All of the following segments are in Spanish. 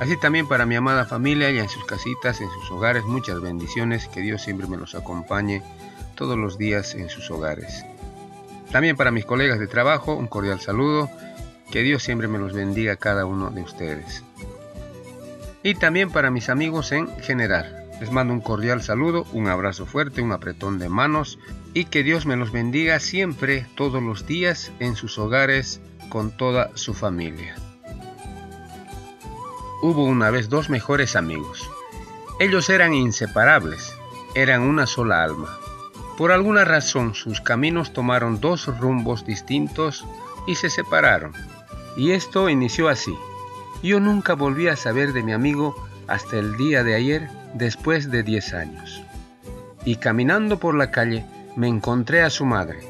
Así también para mi amada familia y en sus casitas, en sus hogares, muchas bendiciones, que Dios siempre me los acompañe todos los días en sus hogares. También para mis colegas de trabajo, un cordial saludo, que Dios siempre me los bendiga cada uno de ustedes. Y también para mis amigos en general, les mando un cordial saludo, un abrazo fuerte, un apretón de manos y que Dios me los bendiga siempre, todos los días, en sus hogares, con toda su familia. Hubo una vez dos mejores amigos. Ellos eran inseparables, eran una sola alma. Por alguna razón sus caminos tomaron dos rumbos distintos y se separaron. Y esto inició así. Yo nunca volví a saber de mi amigo hasta el día de ayer, después de 10 años. Y caminando por la calle me encontré a su madre.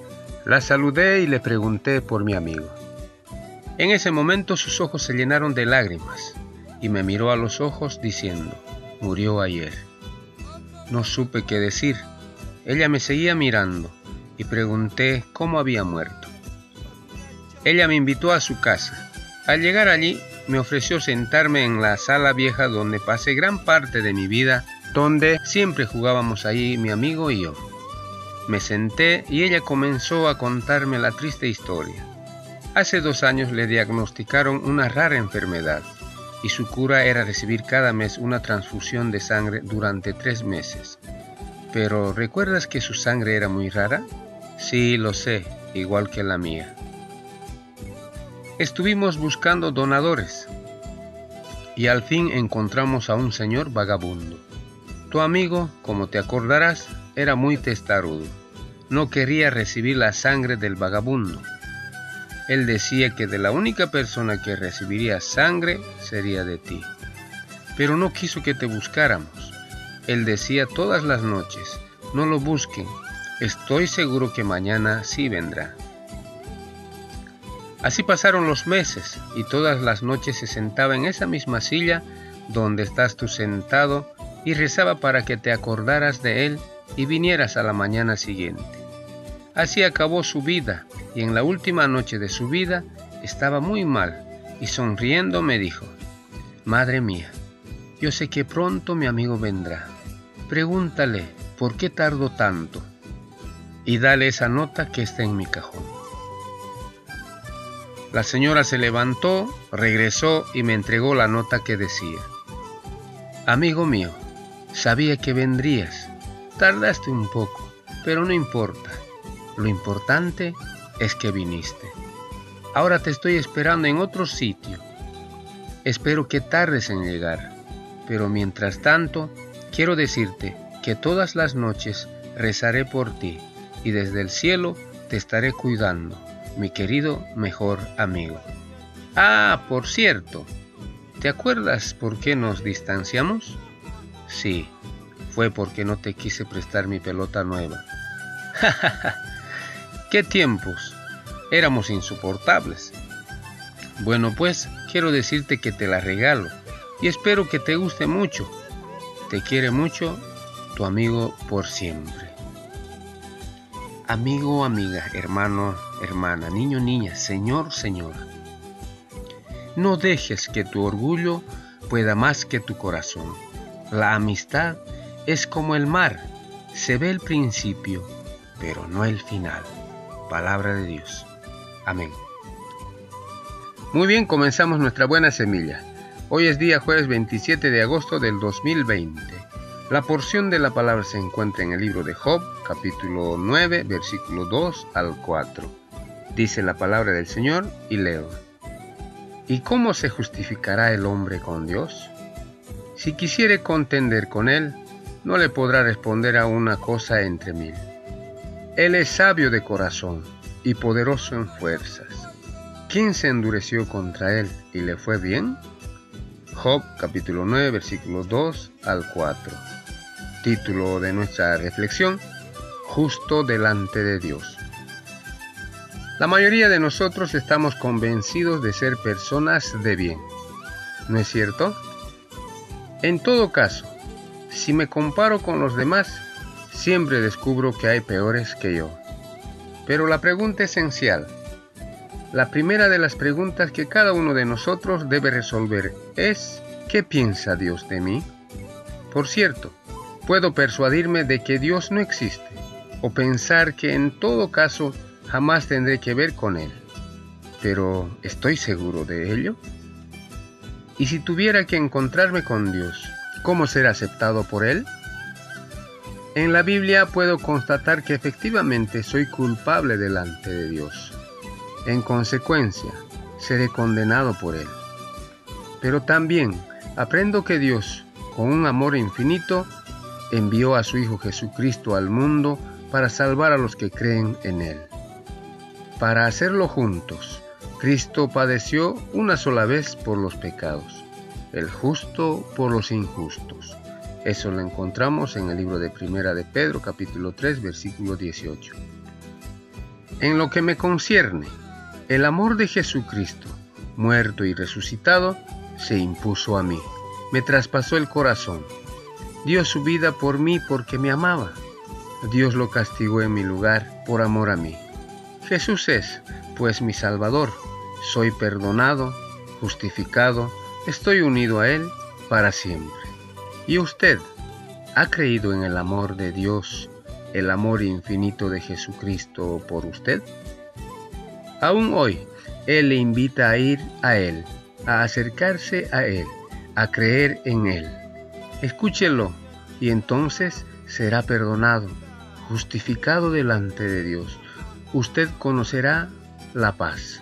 La saludé y le pregunté por mi amigo. En ese momento sus ojos se llenaron de lágrimas y me miró a los ojos diciendo, murió ayer. No supe qué decir. Ella me seguía mirando y pregunté cómo había muerto. Ella me invitó a su casa. Al llegar allí, me ofreció sentarme en la sala vieja donde pasé gran parte de mi vida, donde siempre jugábamos ahí mi amigo y yo. Me senté y ella comenzó a contarme la triste historia. Hace dos años le diagnosticaron una rara enfermedad y su cura era recibir cada mes una transfusión de sangre durante tres meses. Pero ¿recuerdas que su sangre era muy rara? Sí, lo sé, igual que la mía. Estuvimos buscando donadores y al fin encontramos a un señor vagabundo. Tu amigo, como te acordarás, era muy testarudo. No quería recibir la sangre del vagabundo él decía que de la única persona que recibiría sangre sería de ti. Pero no quiso que te buscáramos. Él decía todas las noches, no lo busquen, estoy seguro que mañana sí vendrá. Así pasaron los meses y todas las noches se sentaba en esa misma silla donde estás tú sentado y rezaba para que te acordaras de él y vinieras a la mañana siguiente. Así acabó su vida y en la última noche de su vida estaba muy mal y sonriendo me dijo, Madre mía, yo sé que pronto mi amigo vendrá. Pregúntale por qué tardo tanto y dale esa nota que está en mi cajón. La señora se levantó, regresó y me entregó la nota que decía, Amigo mío, sabía que vendrías. Tardaste un poco, pero no importa. Lo importante es que viniste. Ahora te estoy esperando en otro sitio. Espero que tardes en llegar, pero mientras tanto quiero decirte que todas las noches rezaré por ti y desde el cielo te estaré cuidando, mi querido mejor amigo. Ah, por cierto, ¿te acuerdas por qué nos distanciamos? Sí, fue porque no te quise prestar mi pelota nueva. ¿Qué tiempos? Éramos insoportables. Bueno, pues quiero decirte que te la regalo y espero que te guste mucho. Te quiere mucho tu amigo por siempre. Amigo, amiga, hermano, hermana, niño, niña, señor, señora. No dejes que tu orgullo pueda más que tu corazón. La amistad es como el mar, se ve el principio, pero no el final. Palabra de Dios. Amén. Muy bien, comenzamos nuestra buena semilla. Hoy es día jueves 27 de agosto del 2020. La porción de la palabra se encuentra en el libro de Job, capítulo 9, versículo 2 al 4. Dice la palabra del Señor y leo. ¿Y cómo se justificará el hombre con Dios? Si quisiere contender con Él, no le podrá responder a una cosa entre mil. Él es sabio de corazón y poderoso en fuerzas. ¿Quién se endureció contra él y le fue bien? Job capítulo 9 versículos 2 al 4. Título de nuestra reflexión, Justo delante de Dios. La mayoría de nosotros estamos convencidos de ser personas de bien. ¿No es cierto? En todo caso, si me comparo con los demás, siempre descubro que hay peores que yo. Pero la pregunta esencial, la primera de las preguntas que cada uno de nosotros debe resolver es, ¿qué piensa Dios de mí? Por cierto, puedo persuadirme de que Dios no existe, o pensar que en todo caso jamás tendré que ver con Él. Pero, ¿estoy seguro de ello? Y si tuviera que encontrarme con Dios, ¿cómo ser aceptado por Él? En la Biblia puedo constatar que efectivamente soy culpable delante de Dios. En consecuencia, seré condenado por Él. Pero también aprendo que Dios, con un amor infinito, envió a su Hijo Jesucristo al mundo para salvar a los que creen en Él. Para hacerlo juntos, Cristo padeció una sola vez por los pecados, el justo por los injustos. Eso lo encontramos en el libro de Primera de Pedro capítulo 3 versículo 18. En lo que me concierne, el amor de Jesucristo, muerto y resucitado, se impuso a mí, me traspasó el corazón, dio su vida por mí porque me amaba. Dios lo castigó en mi lugar por amor a mí. Jesús es, pues, mi Salvador. Soy perdonado, justificado, estoy unido a Él para siempre. ¿Y usted ha creído en el amor de Dios, el amor infinito de Jesucristo por usted? Aún hoy, Él le invita a ir a Él, a acercarse a Él, a creer en Él. Escúchelo y entonces será perdonado, justificado delante de Dios. Usted conocerá la paz,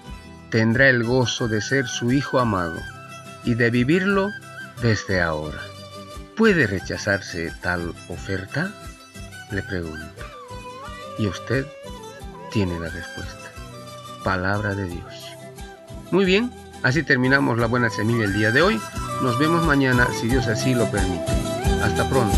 tendrá el gozo de ser su Hijo amado y de vivirlo desde ahora. ¿Puede rechazarse tal oferta? Le pregunto. Y usted tiene la respuesta palabra de Dios. Muy bien, así terminamos la buena semilla el día de hoy. Nos vemos mañana si Dios así lo permite. Hasta pronto.